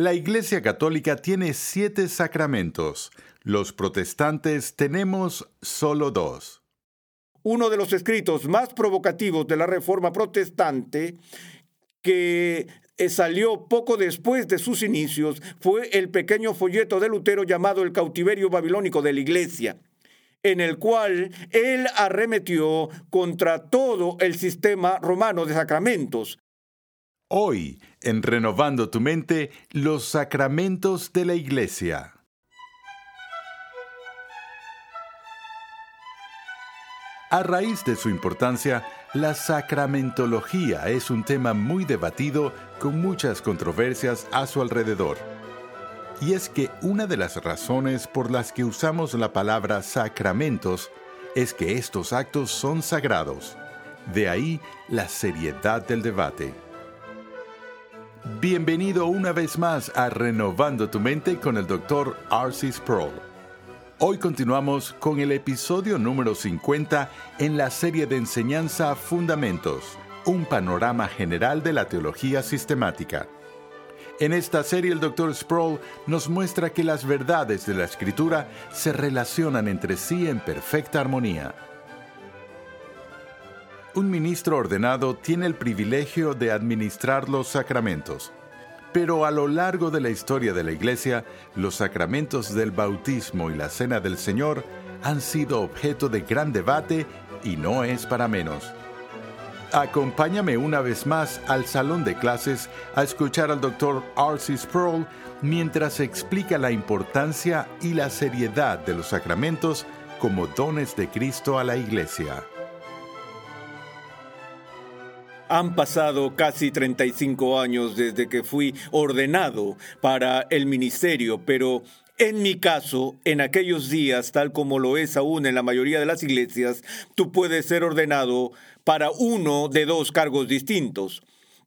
La Iglesia Católica tiene siete sacramentos. Los protestantes tenemos solo dos. Uno de los escritos más provocativos de la Reforma Protestante que salió poco después de sus inicios fue el pequeño folleto de Lutero llamado El cautiverio babilónico de la Iglesia en el cual él arremetió contra todo el sistema romano de sacramentos, Hoy, en Renovando tu mente, los sacramentos de la Iglesia. A raíz de su importancia, la sacramentología es un tema muy debatido con muchas controversias a su alrededor. Y es que una de las razones por las que usamos la palabra sacramentos es que estos actos son sagrados. De ahí la seriedad del debate. Bienvenido una vez más a Renovando tu Mente con el Dr. Arcis Sproul. Hoy continuamos con el episodio número 50 en la serie de enseñanza Fundamentos, un panorama general de la teología sistemática. En esta serie el Dr. Sproul nos muestra que las verdades de la Escritura se relacionan entre sí en perfecta armonía. Un ministro ordenado tiene el privilegio de administrar los sacramentos. Pero a lo largo de la historia de la Iglesia, los sacramentos del bautismo y la cena del Señor han sido objeto de gran debate y no es para menos. Acompáñame una vez más al salón de clases a escuchar al Dr. R.C. Sproul mientras explica la importancia y la seriedad de los sacramentos como dones de Cristo a la Iglesia. Han pasado casi 35 años desde que fui ordenado para el ministerio, pero en mi caso, en aquellos días, tal como lo es aún en la mayoría de las iglesias, tú puedes ser ordenado para uno de dos cargos distintos.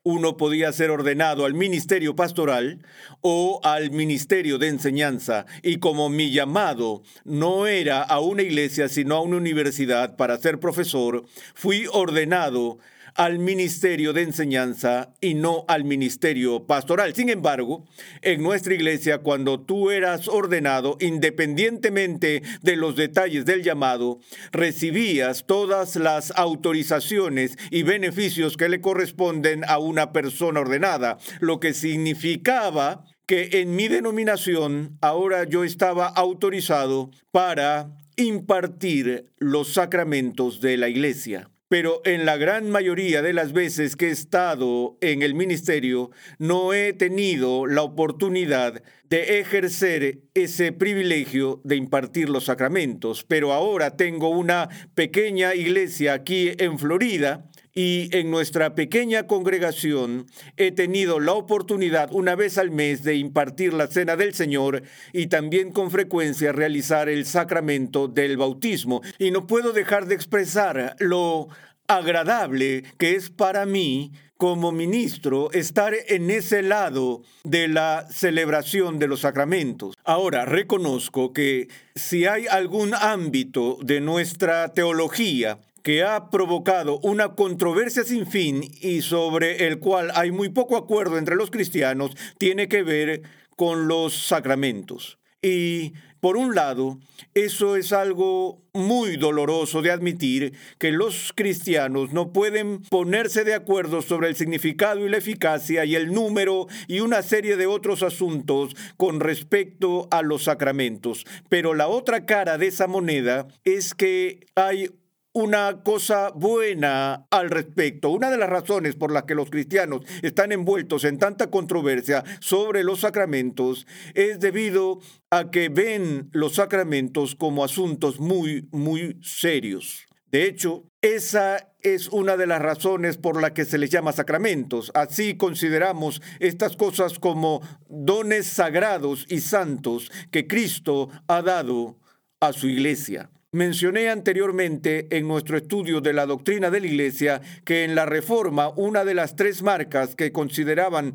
Uno podía ser ordenado al ministerio pastoral o al ministerio de enseñanza. Y como mi llamado no era a una iglesia, sino a una universidad para ser profesor, fui ordenado al ministerio de enseñanza y no al ministerio pastoral. Sin embargo, en nuestra iglesia, cuando tú eras ordenado, independientemente de los detalles del llamado, recibías todas las autorizaciones y beneficios que le corresponden a una persona ordenada, lo que significaba que en mi denominación ahora yo estaba autorizado para impartir los sacramentos de la iglesia pero en la gran mayoría de las veces que he estado en el ministerio no he tenido la oportunidad de ejercer ese privilegio de impartir los sacramentos. Pero ahora tengo una pequeña iglesia aquí en Florida y en nuestra pequeña congregación he tenido la oportunidad una vez al mes de impartir la cena del Señor y también con frecuencia realizar el sacramento del bautismo. Y no puedo dejar de expresar lo agradable que es para mí como ministro estar en ese lado de la celebración de los sacramentos. Ahora, reconozco que si hay algún ámbito de nuestra teología que ha provocado una controversia sin fin y sobre el cual hay muy poco acuerdo entre los cristianos, tiene que ver con los sacramentos. Y por un lado, eso es algo muy doloroso de admitir que los cristianos no pueden ponerse de acuerdo sobre el significado y la eficacia y el número y una serie de otros asuntos con respecto a los sacramentos. Pero la otra cara de esa moneda es que hay una cosa buena al respecto. Una de las razones por las que los cristianos están envueltos en tanta controversia sobre los sacramentos es debido a que ven los sacramentos como asuntos muy, muy serios. De hecho, esa es una de las razones por las que se les llama sacramentos. Así consideramos estas cosas como dones sagrados y santos que Cristo ha dado a su iglesia. Mencioné anteriormente en nuestro estudio de la doctrina de la Iglesia que en la Reforma una de las tres marcas que consideraban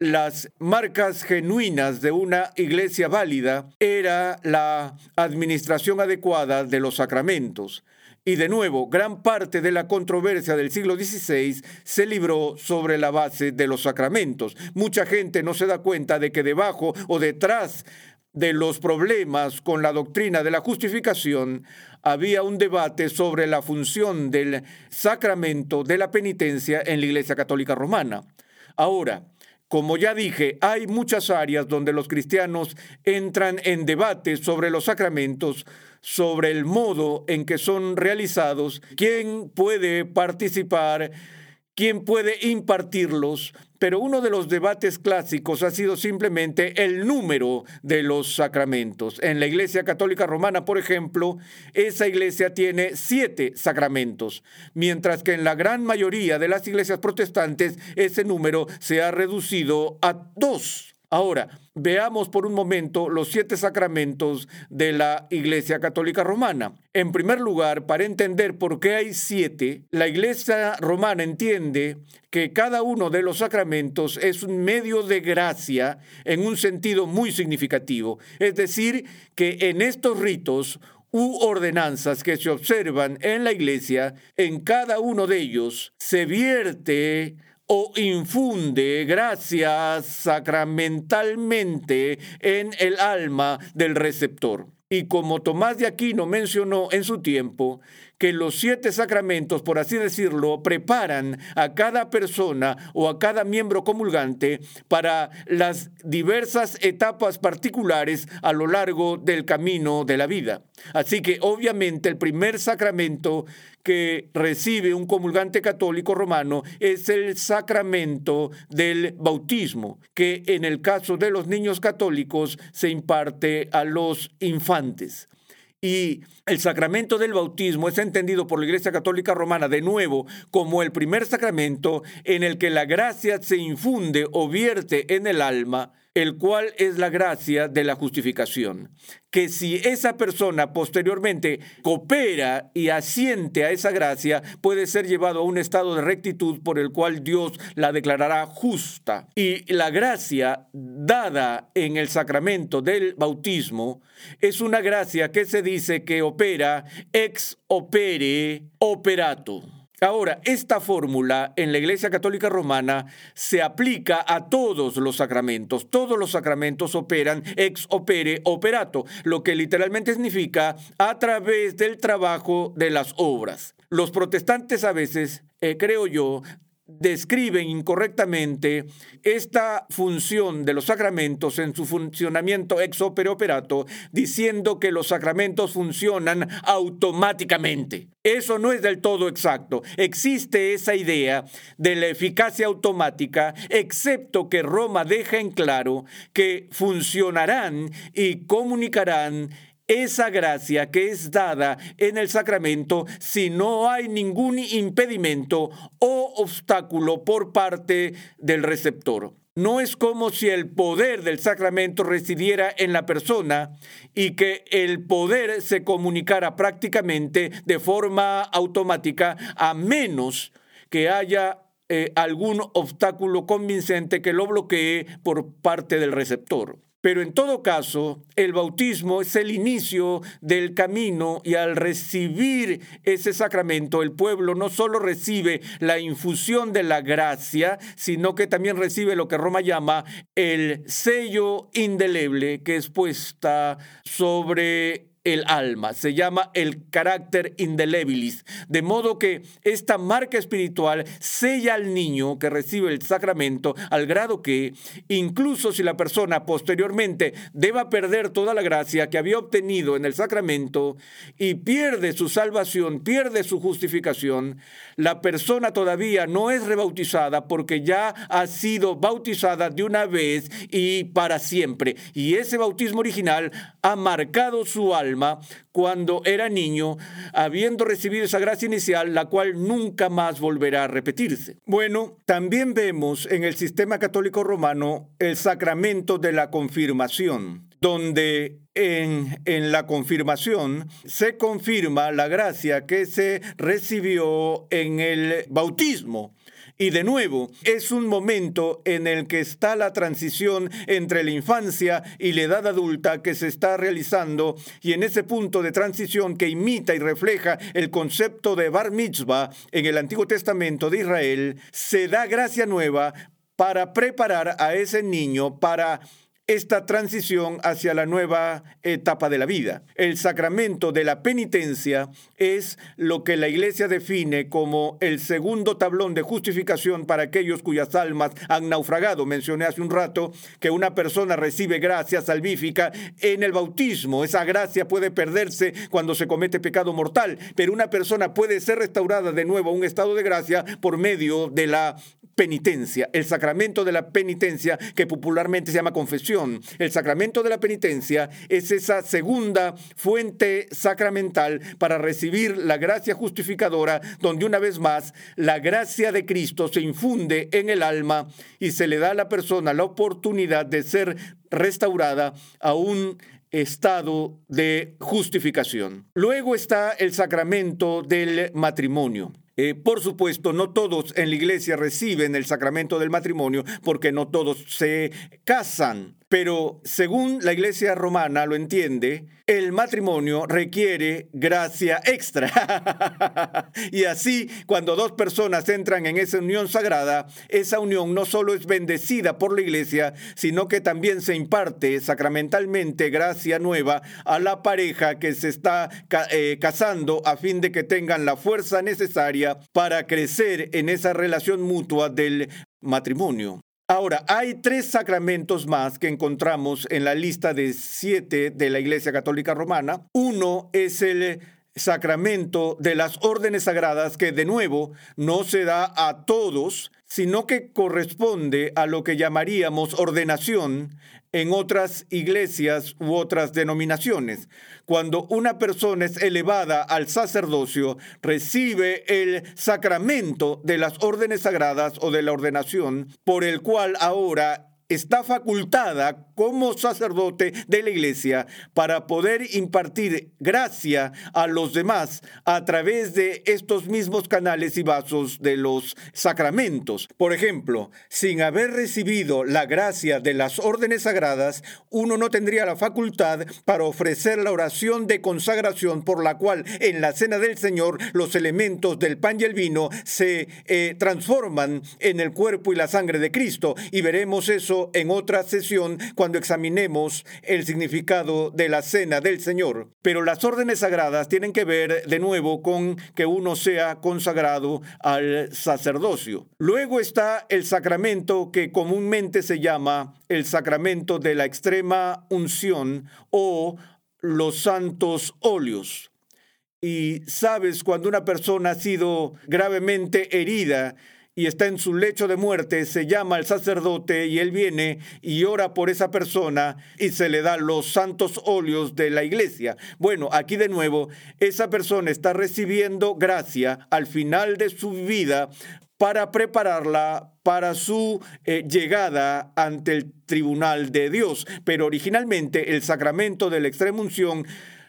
las marcas genuinas de una iglesia válida era la administración adecuada de los sacramentos. Y de nuevo, gran parte de la controversia del siglo XVI se libró sobre la base de los sacramentos. Mucha gente no se da cuenta de que debajo o detrás de los problemas con la doctrina de la justificación, había un debate sobre la función del sacramento de la penitencia en la Iglesia Católica Romana. Ahora, como ya dije, hay muchas áreas donde los cristianos entran en debate sobre los sacramentos, sobre el modo en que son realizados, quién puede participar, quién puede impartirlos, pero uno de los debates clásicos ha sido simplemente el número de los sacramentos. En la Iglesia Católica Romana, por ejemplo, esa iglesia tiene siete sacramentos, mientras que en la gran mayoría de las iglesias protestantes ese número se ha reducido a dos. Ahora, veamos por un momento los siete sacramentos de la Iglesia Católica Romana. En primer lugar, para entender por qué hay siete, la Iglesia Romana entiende que cada uno de los sacramentos es un medio de gracia en un sentido muy significativo. Es decir, que en estos ritos u ordenanzas que se observan en la iglesia, en cada uno de ellos se vierte o infunde gracias sacramentalmente en el alma del receptor. Y como Tomás de Aquino mencionó en su tiempo, que los siete sacramentos, por así decirlo, preparan a cada persona o a cada miembro comulgante para las diversas etapas particulares a lo largo del camino de la vida. Así que obviamente el primer sacramento que recibe un comulgante católico romano es el sacramento del bautismo, que en el caso de los niños católicos se imparte a los infantes. Y el sacramento del bautismo es entendido por la Iglesia Católica Romana de nuevo como el primer sacramento en el que la gracia se infunde o vierte en el alma el cual es la gracia de la justificación. Que si esa persona posteriormente coopera y asiente a esa gracia, puede ser llevado a un estado de rectitud por el cual Dios la declarará justa. Y la gracia dada en el sacramento del bautismo es una gracia que se dice que opera ex opere operato. Ahora, esta fórmula en la Iglesia Católica Romana se aplica a todos los sacramentos. Todos los sacramentos operan ex opere operato, lo que literalmente significa a través del trabajo de las obras. Los protestantes a veces, eh, creo yo, describen incorrectamente esta función de los sacramentos en su funcionamiento ex opere operato, diciendo que los sacramentos funcionan automáticamente. Eso no es del todo exacto. Existe esa idea de la eficacia automática, excepto que Roma deja en claro que funcionarán y comunicarán esa gracia que es dada en el sacramento si no hay ningún impedimento o obstáculo por parte del receptor. No es como si el poder del sacramento residiera en la persona y que el poder se comunicara prácticamente de forma automática a menos que haya eh, algún obstáculo convincente que lo bloquee por parte del receptor. Pero en todo caso, el bautismo es el inicio del camino y al recibir ese sacramento, el pueblo no solo recibe la infusión de la gracia, sino que también recibe lo que Roma llama el sello indeleble que es puesta sobre el alma, se llama el carácter indelebilis, de modo que esta marca espiritual sella al niño que recibe el sacramento al grado que, incluso si la persona posteriormente deba perder toda la gracia que había obtenido en el sacramento y pierde su salvación, pierde su justificación, la persona todavía no es rebautizada porque ya ha sido bautizada de una vez y para siempre. Y ese bautismo original ha marcado su alma cuando era niño, habiendo recibido esa gracia inicial, la cual nunca más volverá a repetirse. Bueno, también vemos en el sistema católico romano el sacramento de la confirmación, donde en, la confirmación se confirma la gracia que se recibió en el bautismo. Y de nuevo, es un momento en el que está la transición entre la infancia y la edad adulta que se está realizando y en ese punto de transición que imita y refleja el concepto de bar mitzvah en el Antiguo Testamento de Israel, se da gracia nueva para preparar a ese niño para esta transición hacia la nueva etapa de la vida. El sacramento de la penitencia es lo que la Iglesia define como el segundo tablón de justificación para aquellos cuyas almas han naufragado. Mencioné hace un rato que una persona recibe gracia salvífica en el bautismo. Esa gracia puede perderse cuando se comete pecado mortal, pero una persona puede ser restaurada de nuevo a un estado de gracia por medio de la penitencia, el sacramento de la penitencia que popularmente se llama confesión. El sacramento de la penitencia es esa segunda fuente sacramental para recibir la gracia justificadora, donde una vez más la gracia de Cristo se infunde en el alma y se le da a la persona la oportunidad de ser restaurada a un estado de justificación. Luego está el sacramento del matrimonio. Eh, por supuesto, no todos en la iglesia reciben el sacramento del matrimonio porque no todos se casan. Pero según la iglesia romana lo entiende, el matrimonio requiere gracia extra. y así, cuando dos personas entran en esa unión sagrada, esa unión no solo es bendecida por la iglesia, sino que también se imparte sacramentalmente gracia nueva a la pareja que se está eh, casando a fin de que tengan la fuerza necesaria para crecer en esa relación mutua del matrimonio. Ahora, hay tres sacramentos más que encontramos en la lista de siete de la Iglesia Católica Romana. Uno es el sacramento de las órdenes sagradas que de nuevo no se da a todos, sino que corresponde a lo que llamaríamos ordenación en otras iglesias u otras denominaciones. Cuando una persona es elevada al sacerdocio, recibe el sacramento de las órdenes sagradas o de la ordenación, por el cual ahora está facultada como sacerdote de la iglesia para poder impartir gracia a los demás a través de estos mismos canales y vasos de los sacramentos. Por ejemplo, sin haber recibido la gracia de las órdenes sagradas, uno no tendría la facultad para ofrecer la oración de consagración por la cual en la cena del Señor los elementos del pan y el vino se eh, transforman en el cuerpo y la sangre de Cristo. Y veremos en otra sesión cuando examinemos el significado de la cena del Señor. Pero las órdenes sagradas tienen que ver de nuevo con que uno sea consagrado al sacerdocio. Luego está el sacramento que comúnmente se llama el sacramento de la extrema unción o los santos óleos. Y sabes, cuando una persona ha sido gravemente herida, y está en su lecho de muerte, se llama al sacerdote y él viene y ora por esa persona y se le da los santos óleos de la iglesia. Bueno, aquí de nuevo, esa persona está recibiendo gracia al final de su vida para prepararla para su eh, llegada ante el tribunal de Dios. Pero originalmente el sacramento de la extrema unción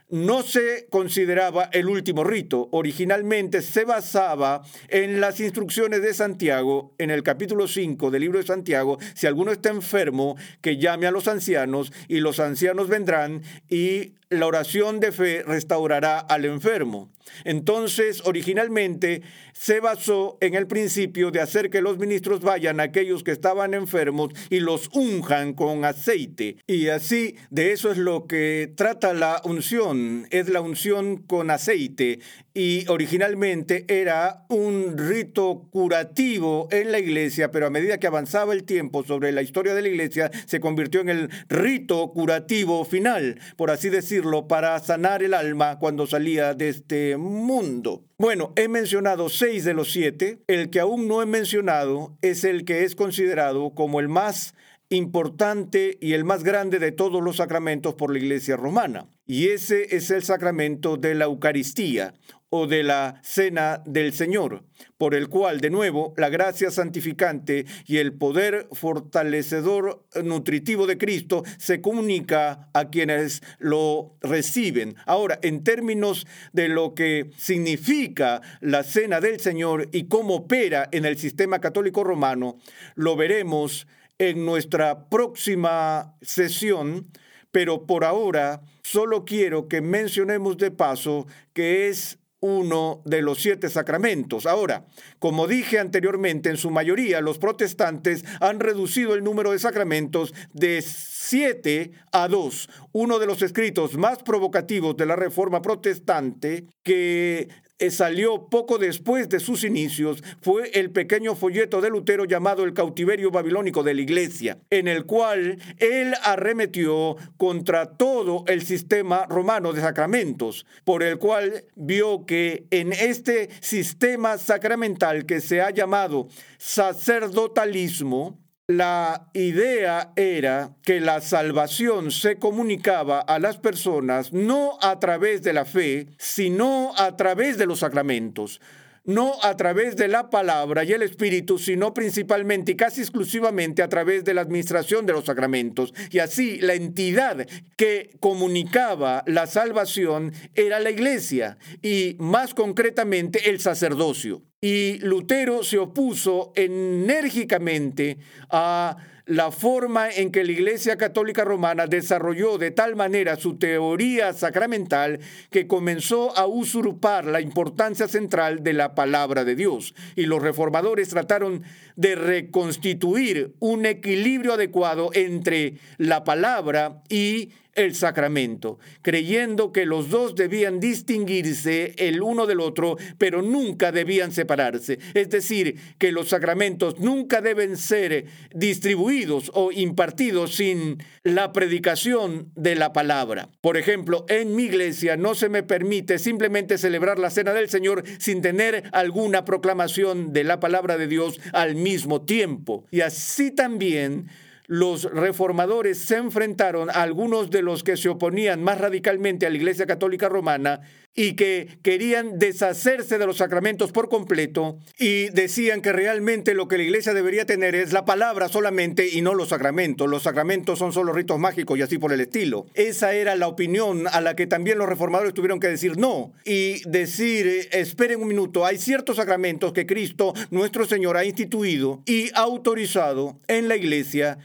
no se consideraba el último rito. Originalmente se basaba en las instrucciones de Santiago, en el capítulo 5 del libro de Santiago, si alguno está enfermo, que llame a los ancianos y los ancianos vendrán y la oración de fe restaurará al enfermo. Entonces, originalmente se basó en el principio de hacer que los ministros vayan a aquellos que estaban enfermos y los unjan con aceite. Y así, de eso es lo que trata la unción, es la unción con aceite. Y originalmente era un rito curativo en la iglesia, pero a medida que avanzaba el tiempo sobre la historia de la iglesia, se convirtió en el rito curativo final, por así decirlo, para sanar el alma cuando salía de este mundo. Bueno, he mencionado seis de los siete. El que aún no he mencionado es el que es considerado como el más importante y el más grande de todos los sacramentos por la Iglesia romana. Y ese es el sacramento de la Eucaristía o de la Cena del Señor, por el cual, de nuevo, la gracia santificante y el poder fortalecedor nutritivo de Cristo se comunica a quienes lo reciben. Ahora, en términos de lo que significa la Cena del Señor y cómo opera en el sistema católico romano, lo veremos en nuestra próxima sesión, pero por ahora solo quiero que mencionemos de paso que es uno de los siete sacramentos. Ahora, como dije anteriormente, en su mayoría los protestantes han reducido el número de sacramentos de siete a dos. Uno de los escritos más provocativos de la Reforma protestante que salió poco después de sus inicios fue el pequeño folleto de Lutero llamado El cautiverio babilónico de la iglesia, en el cual él arremetió contra todo el sistema romano de sacramentos, por el cual vio que en este sistema sacramental que se ha llamado sacerdotalismo, la idea era que la salvación se comunicaba a las personas no a través de la fe, sino a través de los sacramentos no a través de la palabra y el Espíritu, sino principalmente y casi exclusivamente a través de la administración de los sacramentos. Y así la entidad que comunicaba la salvación era la iglesia y más concretamente el sacerdocio. Y Lutero se opuso enérgicamente a la forma en que la Iglesia Católica Romana desarrolló de tal manera su teoría sacramental que comenzó a usurpar la importancia central de la palabra de Dios. Y los reformadores trataron de reconstituir un equilibrio adecuado entre la palabra y el sacramento, creyendo que los dos debían distinguirse el uno del otro, pero nunca debían separarse. Es decir, que los sacramentos nunca deben ser distribuidos o impartidos sin la predicación de la palabra. Por ejemplo, en mi iglesia no se me permite simplemente celebrar la cena del Señor sin tener alguna proclamación de la palabra de Dios al mismo tiempo. Y así también los reformadores se enfrentaron a algunos de los que se oponían más radicalmente a la Iglesia Católica Romana y que querían deshacerse de los sacramentos por completo y decían que realmente lo que la Iglesia debería tener es la palabra solamente y no los sacramentos. Los sacramentos son solo ritos mágicos y así por el estilo. Esa era la opinión a la que también los reformadores tuvieron que decir no y decir, esperen un minuto, hay ciertos sacramentos que Cristo, nuestro Señor, ha instituido y autorizado en la Iglesia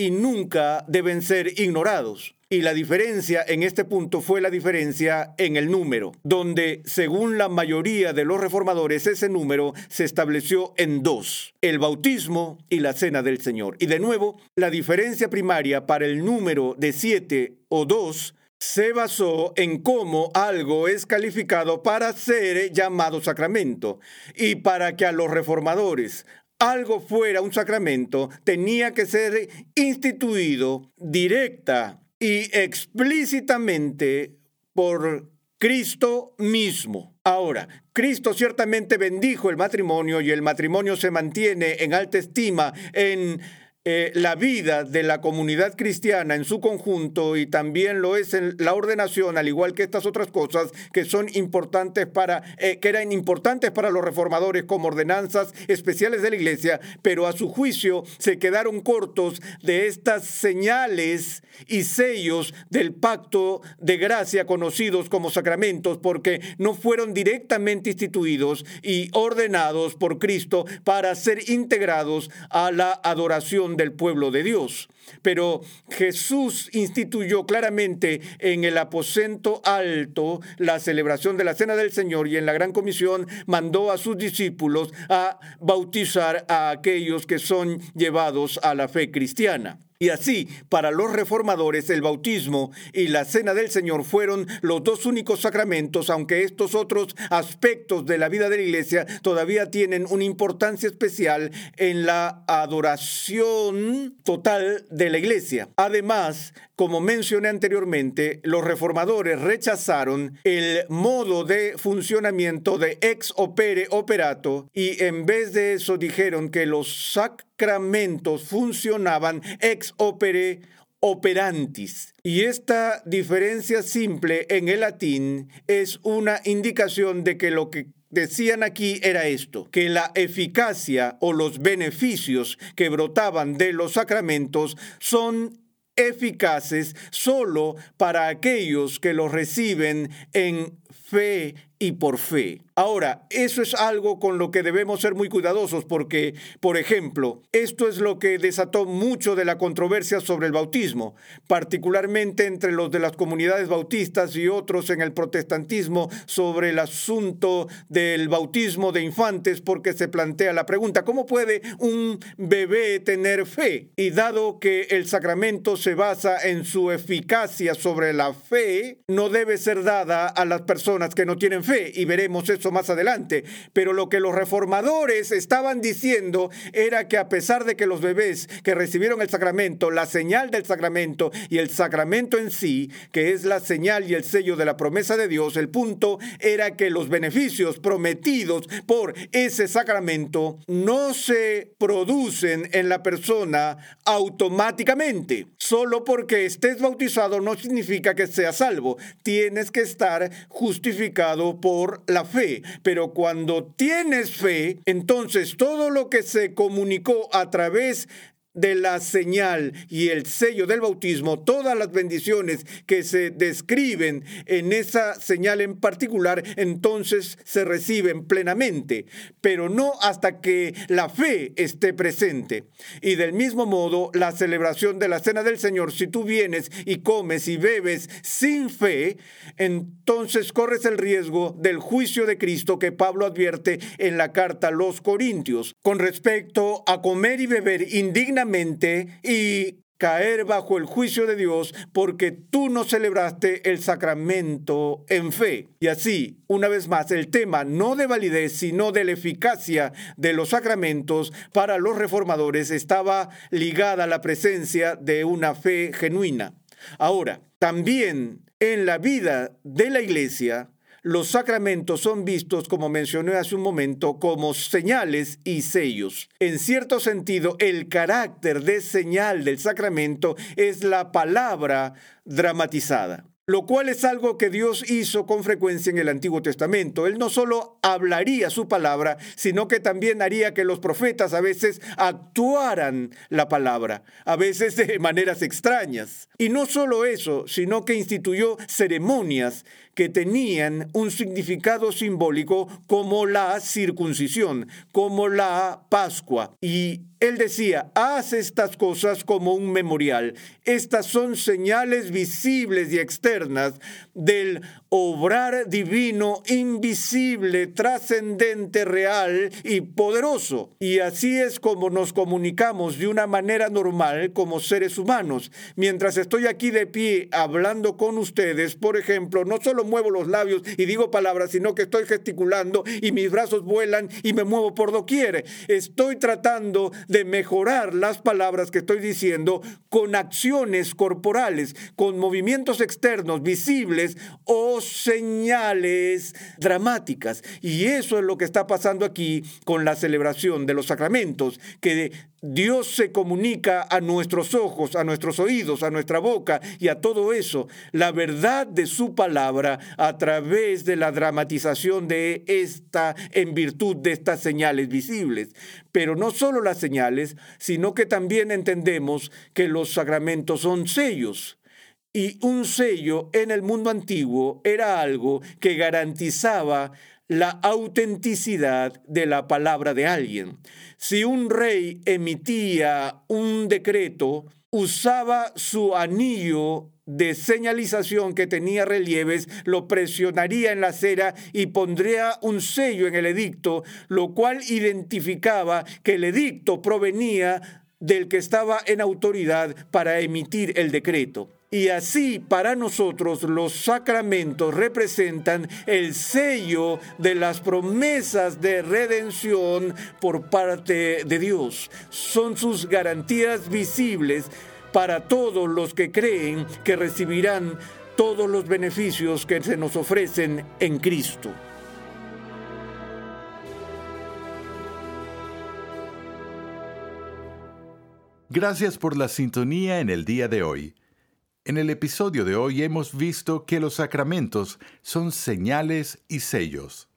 y nunca deben ser ignorados. Y la diferencia en este punto fue la diferencia en el número, donde según la mayoría de los reformadores ese número se estableció en dos, el bautismo y la cena del Señor. Y de nuevo, la diferencia primaria para el número de siete o dos se basó en cómo algo es calificado para ser llamado sacramento y para que a los reformadores algo fuera un sacramento, tenía que ser instituido directa y explícitamente por Cristo mismo. Ahora, Cristo ciertamente bendijo el matrimonio y el matrimonio se mantiene en alta estima en eh, la vida de la comunidad cristiana en su conjunto y también lo es en la ordenación, al igual que estas otras cosas que son importantes para, eh, que eran importantes para los reformadores como ordenanzas especiales de la iglesia, pero a su juicio se quedaron cortos de estas señales y sellos del pacto de gracia conocidos como sacramentos porque no fueron directamente instituidos y ordenados por Cristo para ser integrados a la adoración del pueblo de Dios. Pero Jesús instituyó claramente en el aposento alto la celebración de la Cena del Señor y en la Gran Comisión mandó a sus discípulos a bautizar a aquellos que son llevados a la fe cristiana. Y así, para los reformadores, el bautismo y la cena del Señor fueron los dos únicos sacramentos, aunque estos otros aspectos de la vida de la iglesia todavía tienen una importancia especial en la adoración total de la iglesia. Además, como mencioné anteriormente, los reformadores rechazaron el modo de funcionamiento de ex opere operato y en vez de eso dijeron que los sac sacramentos funcionaban ex opere operantis. Y esta diferencia simple en el latín es una indicación de que lo que decían aquí era esto, que la eficacia o los beneficios que brotaban de los sacramentos son eficaces solo para aquellos que los reciben en fe y por fe. Ahora, eso es algo con lo que debemos ser muy cuidadosos porque, por ejemplo, esto es lo que desató mucho de la controversia sobre el bautismo, particularmente entre los de las comunidades bautistas y otros en el protestantismo sobre el asunto del bautismo de infantes porque se plantea la pregunta, ¿cómo puede un bebé tener fe? Y dado que el sacramento se basa en su eficacia sobre la fe, no debe ser dada a las personas que no tienen fe y veremos eso más adelante. Pero lo que los reformadores estaban diciendo era que a pesar de que los bebés que recibieron el sacramento, la señal del sacramento y el sacramento en sí, que es la señal y el sello de la promesa de Dios, el punto era que los beneficios prometidos por ese sacramento no se producen en la persona automáticamente. Solo porque estés bautizado no significa que seas salvo. Tienes que estar justificado por la fe pero cuando tienes fe, entonces todo lo que se comunicó a través de la señal y el sello del bautismo, todas las bendiciones que se describen en esa señal en particular, entonces se reciben plenamente, pero no hasta que la fe esté presente. Y del mismo modo, la celebración de la cena del Señor, si tú vienes y comes y bebes sin fe, entonces corres el riesgo del juicio de Cristo que Pablo advierte en la carta a los Corintios. Con respecto a comer y beber y caer bajo el juicio de Dios porque tú no celebraste el sacramento en fe. Y así, una vez más, el tema no de validez, sino de la eficacia de los sacramentos para los reformadores estaba ligada a la presencia de una fe genuina. Ahora, también en la vida de la iglesia, los sacramentos son vistos, como mencioné hace un momento, como señales y sellos. En cierto sentido, el carácter de señal del sacramento es la palabra dramatizada lo cual es algo que Dios hizo con frecuencia en el Antiguo Testamento. Él no solo hablaría su palabra, sino que también haría que los profetas a veces actuaran la palabra, a veces de maneras extrañas. Y no solo eso, sino que instituyó ceremonias que tenían un significado simbólico como la circuncisión, como la Pascua. Y él decía, haz estas cosas como un memorial. Estas son señales visibles y externas del obrar divino, invisible, trascendente, real y poderoso. Y así es como nos comunicamos de una manera normal como seres humanos. Mientras estoy aquí de pie hablando con ustedes, por ejemplo, no solo muevo los labios y digo palabras, sino que estoy gesticulando y mis brazos vuelan y me muevo por doquier. Estoy tratando de mejorar las palabras que estoy diciendo con acciones corporales, con movimientos externos visibles o señales dramáticas. Y eso es lo que está pasando aquí con la celebración de los sacramentos, que Dios se comunica a nuestros ojos, a nuestros oídos, a nuestra boca y a todo eso, la verdad de su palabra a través de la dramatización de esta, en virtud de estas señales visibles. Pero no solo las señales, sino que también entendemos que los sacramentos son sellos. Y un sello en el mundo antiguo era algo que garantizaba la autenticidad de la palabra de alguien. Si un rey emitía un decreto, usaba su anillo de señalización que tenía relieves, lo presionaría en la cera y pondría un sello en el edicto, lo cual identificaba que el edicto provenía del que estaba en autoridad para emitir el decreto. Y así para nosotros los sacramentos representan el sello de las promesas de redención por parte de Dios. Son sus garantías visibles para todos los que creen que recibirán todos los beneficios que se nos ofrecen en Cristo. Gracias por la sintonía en el día de hoy. En el episodio de hoy hemos visto que los sacramentos son señales y sellos.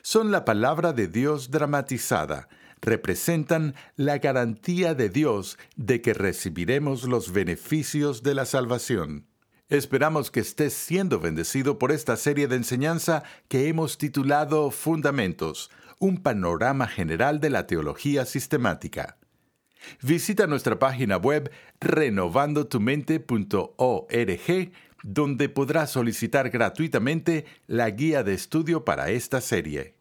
Son la palabra de Dios dramatizada, representan la garantía de Dios de que recibiremos los beneficios de la salvación. Esperamos que estés siendo bendecido por esta serie de enseñanza que hemos titulado Fundamentos, un panorama general de la teología sistemática. Visita nuestra página web renovandotumente.org, donde podrás solicitar gratuitamente la guía de estudio para esta serie.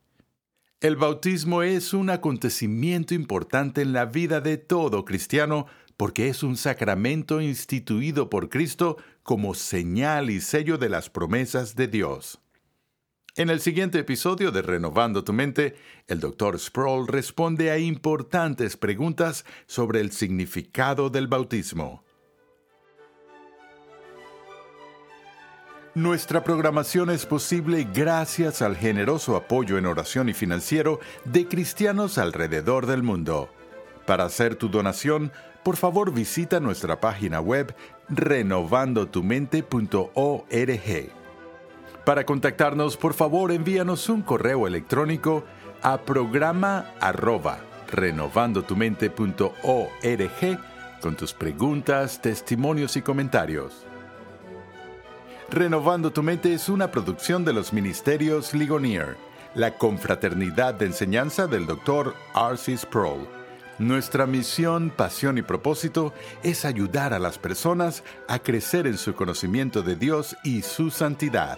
El bautismo es un acontecimiento importante en la vida de todo cristiano porque es un sacramento instituido por Cristo como señal y sello de las promesas de Dios. En el siguiente episodio de Renovando tu Mente, el Dr. Sproul responde a importantes preguntas sobre el significado del bautismo. Nuestra programación es posible gracias al generoso apoyo en oración y financiero de cristianos alrededor del mundo. Para hacer tu donación, por favor visita nuestra página web renovandotumente.org. Para contactarnos, por favor, envíanos un correo electrónico a programa arroba renovandotumente.org con tus preguntas, testimonios y comentarios. Renovando tu mente es una producción de los ministerios Ligonier, la confraternidad de enseñanza del Dr. R.C. Sproul. Nuestra misión, pasión y propósito es ayudar a las personas a crecer en su conocimiento de Dios y su santidad.